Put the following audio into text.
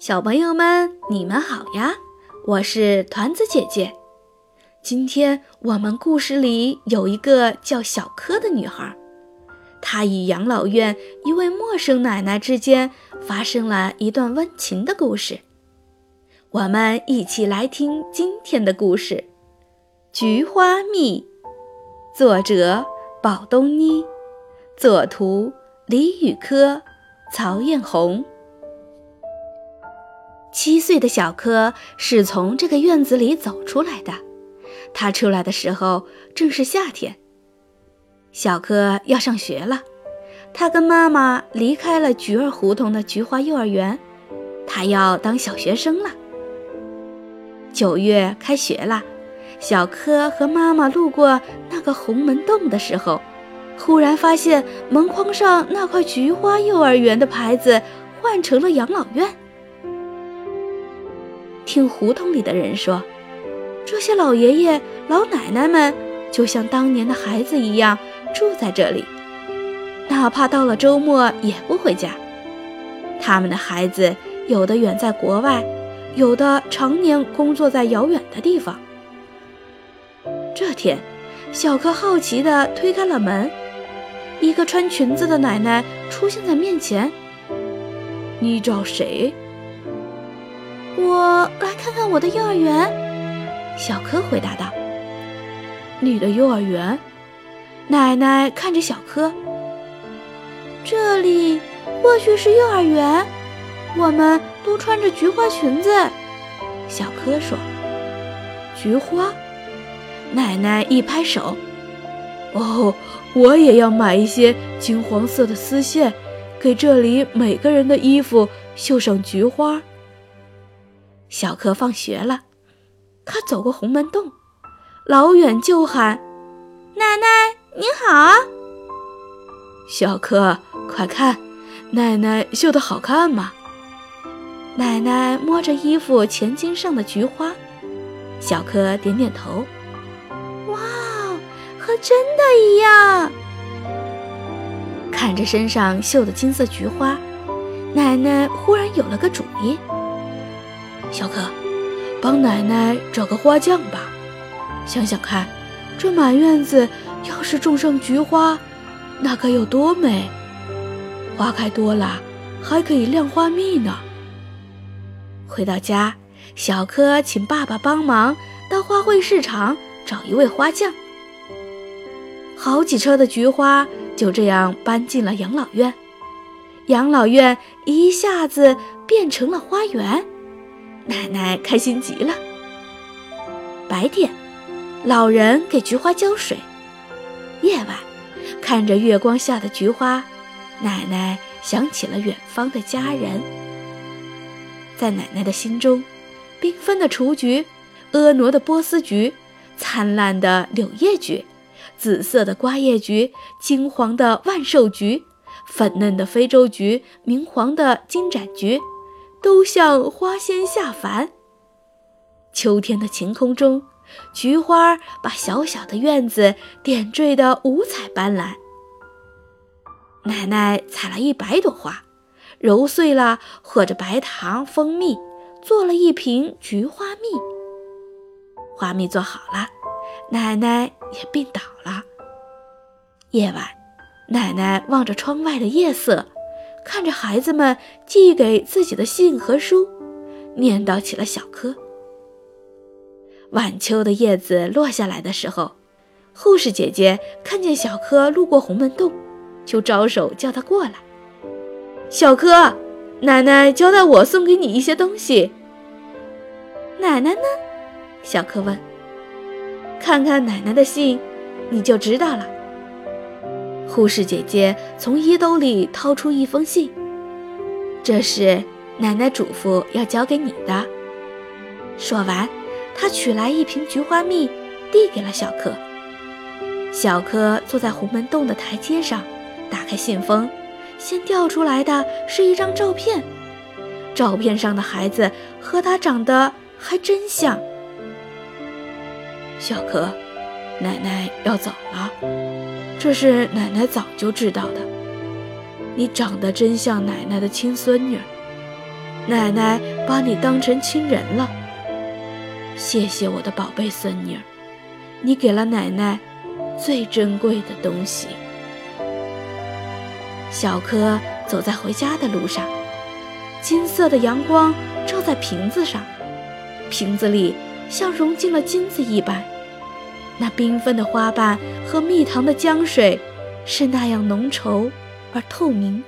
小朋友们，你们好呀！我是团子姐姐。今天我们故事里有一个叫小柯的女孩，她与养老院一位陌生奶奶之间发生了一段温情的故事。我们一起来听今天的故事《菊花蜜》，作者宝东妮，作图李雨珂、曹艳红。七岁的小柯是从这个院子里走出来的。他出来的时候正是夏天。小柯要上学了，他跟妈妈离开了菊儿胡同的菊花幼儿园，他要当小学生了。九月开学了，小柯和妈妈路过那个红门洞的时候，忽然发现门框上那块“菊花幼儿园”的牌子换成了养老院。听胡同里的人说，这些老爷爷老奶奶们就像当年的孩子一样住在这里，哪怕到了周末也不回家。他们的孩子有的远在国外，有的常年工作在遥远的地方。这天，小柯好奇地推开了门，一个穿裙子的奶奶出现在面前。“你找谁？”我来看看我的幼儿园，小柯回答道。你的幼儿园？奶奶看着小柯。这里或许是幼儿园，我们都穿着菊花裙子。小柯说。菊花？奶奶一拍手。哦，我也要买一些金黄色的丝线，给这里每个人的衣服绣上菊花。小柯放学了，他走过红门洞，老远就喊：“奶奶您好！”小柯，快看，奶奶绣的好看吗？奶奶摸着衣服前襟上的菊花，小柯点点头：“哇，和真的一样！”看着身上绣的金色菊花，奶奶忽然有了个主意。小可，帮奶奶找个花匠吧。想想看，这满院子要是种上菊花，那该有多美！花开多了，还可以酿花蜜呢。回到家，小柯请爸爸帮忙到花卉市场找一位花匠。好几车的菊花就这样搬进了养老院，养老院一下子变成了花园。奶奶开心极了。白天，老人给菊花浇水；夜晚，看着月光下的菊花，奶奶想起了远方的家人。在奶奶的心中，缤纷的雏菊、婀娜的波斯菊、灿烂的柳叶菊、紫色的瓜叶菊、金黄的万寿菊、粉嫩的非洲菊、明黄的金盏菊。都像花仙下凡。秋天的晴空中，菊花把小小的院子点缀得五彩斑斓。奶奶采了一百朵花，揉碎了和着白糖、蜂蜜，做了一瓶菊花蜜。花蜜做好了，奶奶也病倒了。夜晚，奶奶望着窗外的夜色。看着孩子们寄给自己的信和书，念叨起了小柯。晚秋的叶子落下来的时候，护士姐姐看见小柯路过红门洞，就招手叫他过来。小柯，奶奶交代我送给你一些东西。奶奶呢？小柯问。看看奶奶的信，你就知道了。护士姐姐从衣兜里掏出一封信，这是奶奶嘱咐要交给你的。说完，她取来一瓶菊花蜜，递给了小柯。小柯坐在红门洞的台阶上，打开信封，先掉出来的是一张照片，照片上的孩子和他长得还真像。小柯，奶奶要走了。这是奶奶早就知道的。你长得真像奶奶的亲孙女。奶奶把你当成亲人了。谢谢我的宝贝孙女，你给了奶奶最珍贵的东西。小柯走在回家的路上，金色的阳光照在瓶子上，瓶子里像融进了金子一般。那缤纷的花瓣和蜜糖的浆水，是那样浓稠而透明。